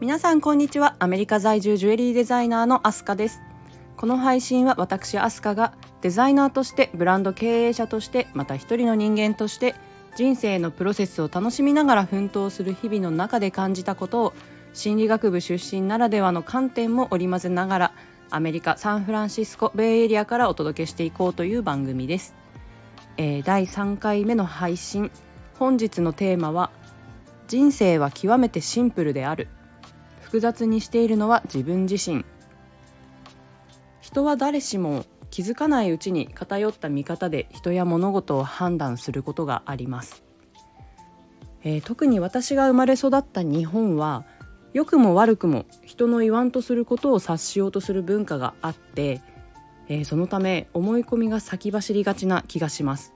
皆さんこんにちは。アメリカ在住ジュエリーデザイナーのアスカです。この配信は私アスカがデザイナーとしてブランド経営者としてまた一人の人間として人生のプロセスを楽しみながら奮闘する日々の中で感じたことを心理学部出身ならではの観点も織り交ぜながらアメリカ・サンフランシスコベイエリアからお届けしていこうという番組です、えー、第3回目の配信。本日のテーマは人生は極めてシンプルである。複雑にしているのは自分自身。人は誰しも気づかないうちに偏った見方で人や物事を判断することがあります、えー、特に私が生まれ育った日本は良くも悪くも人の言わんとすることを察しようとする文化があって、えー、そのため思い込みが先走りがちな気がします。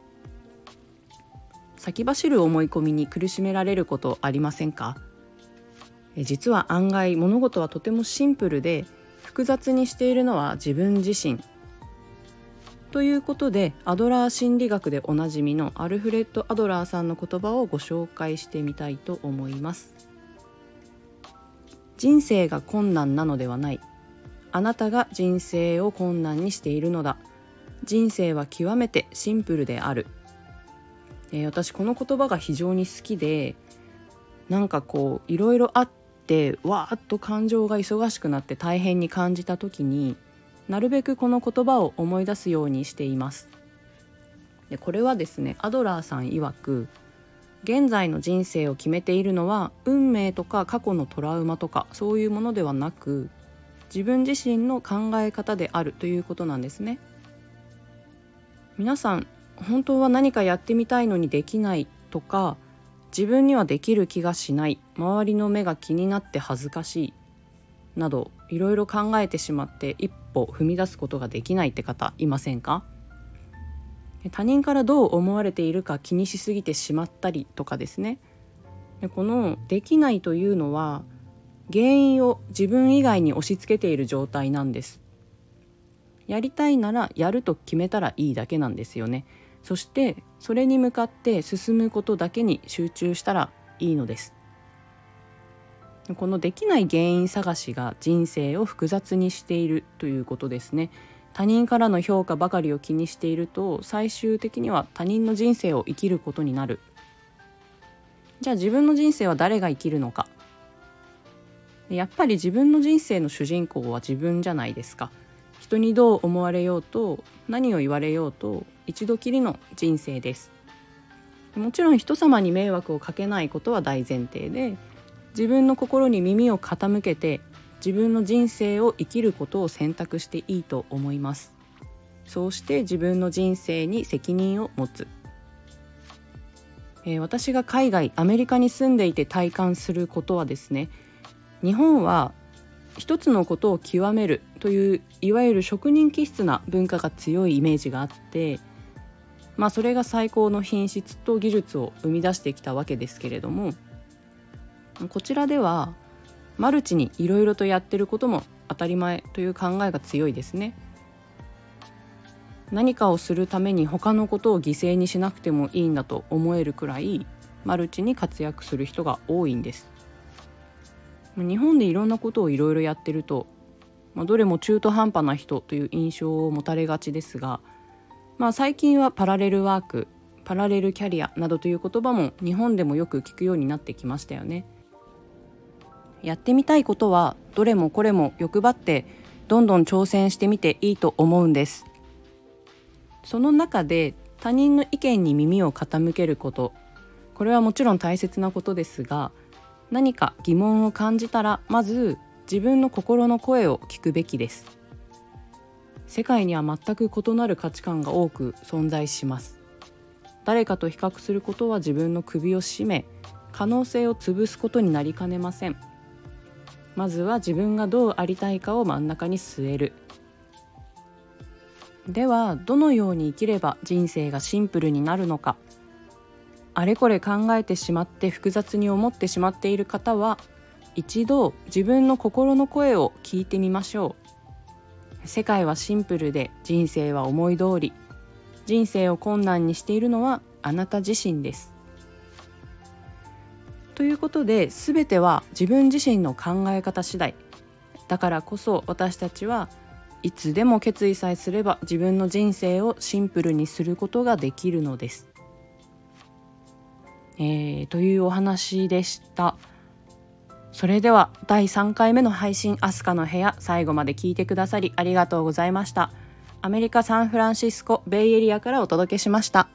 先走る思い込みに苦しめられることありませんか？実は案外物事はとてもシンプルで複雑にしているのは自分自身。ということでアドラー心理学でおなじみのアルフレッド・アドラーさんの言葉をご紹介してみたいと思います。人生が困難なのではない。あなたが人生を困難にしているのだ。人生は極めてシンプルである、えー、私この言葉が非常に好きでなんかこういろいろあってわーっと感情が忙しくなって大変に感じた時になるべくこの言葉を思い出すようにしています。でこれはですねアドラーさん曰く現在の人生を決めているのは運命とか過去のトラウマとかそういうものではなく自分自身の考え方であるということなんですね。皆さん本当は何かやってみたいのにできないとか自分にはできる気がしない周りの目が気になって恥ずかしいなどいろいろ考えてしまって一歩踏み出すことができないって方いませんか？他人からどう思われているか気にしすぎてしまったりとかですね。この「できない」というのは原因を自分以外に押し付けている状態なんです。やりたいならやると決めたらいいだけなんですよね。そしてそれに向かって進むことだけに集中したらいいのです。このできない原因探しが人生を複雑にしているということですね。他人からの評価ばかりを気にしていると最終的には他人の人生を生きることになる。じゃあ自分の人生は誰が生きるのか。やっぱり自分の人生の主人公は自分じゃないですか。人にどう思われようと何を言われようと一度きりの人生です。もちろん人様に迷惑をかけないことは大前提で自分の心に耳を傾けて自分の人生を生きることを選択していいと思います。そうして自分の人生に責任を持つ、えー、私が海外アメリカに住んでいて体感することはですね日本は一つのことを極めるといういわゆる職人気質な文化が強いイメージがあってまあそれが最高の品質と技術を生み出してきたわけですけれどもこちらではマルチにいろいろとやってることも当たり前という考えが強いですね。何かをするために他のことを犠牲にしなくてもいいんだと思えるくらいマルチに活躍する人が多いんです。日本でいろんなことをいろいろやってると、まあ、どれも中途半端な人という印象を持たれがちですが、まあ、最近はパラレルワークパラレルキャリアなどという言葉も日本でもよく聞くようになってきましたよね。やってみたいことはどれもこれも欲張ってどんどん挑戦してみていいと思うんです。その中で他人の意見に耳を傾けることこれはもちろん大切なことですが何か疑問を感じたらまず自分の心の声を聞くべきです。世界には全く異なる価値観が多く存在します。誰かと比較することは自分の首を絞め可能性を潰すことになりかねません。まずは自分がどうありたいかを真ん中に据える。ではどのように生きれば人生がシンプルになるのか。あれこれ考えてしまって複雑に思ってしまっている方は一度自分の心の声を聞いてみましょう。世界はシンプルで人生は思い通り人生を困難にしているのはあなた自身です。ということで全ては自分自身の考え方次第。だからこそ私たちはいつでも決意さえすれば自分の人生をシンプルにすることができるのです。えー、というお話でした。それでは第3回目の配信「アスカの部屋」最後まで聞いてくださりありがとうございました。アメリカ・サンフランシスコベイエリアからお届けしました。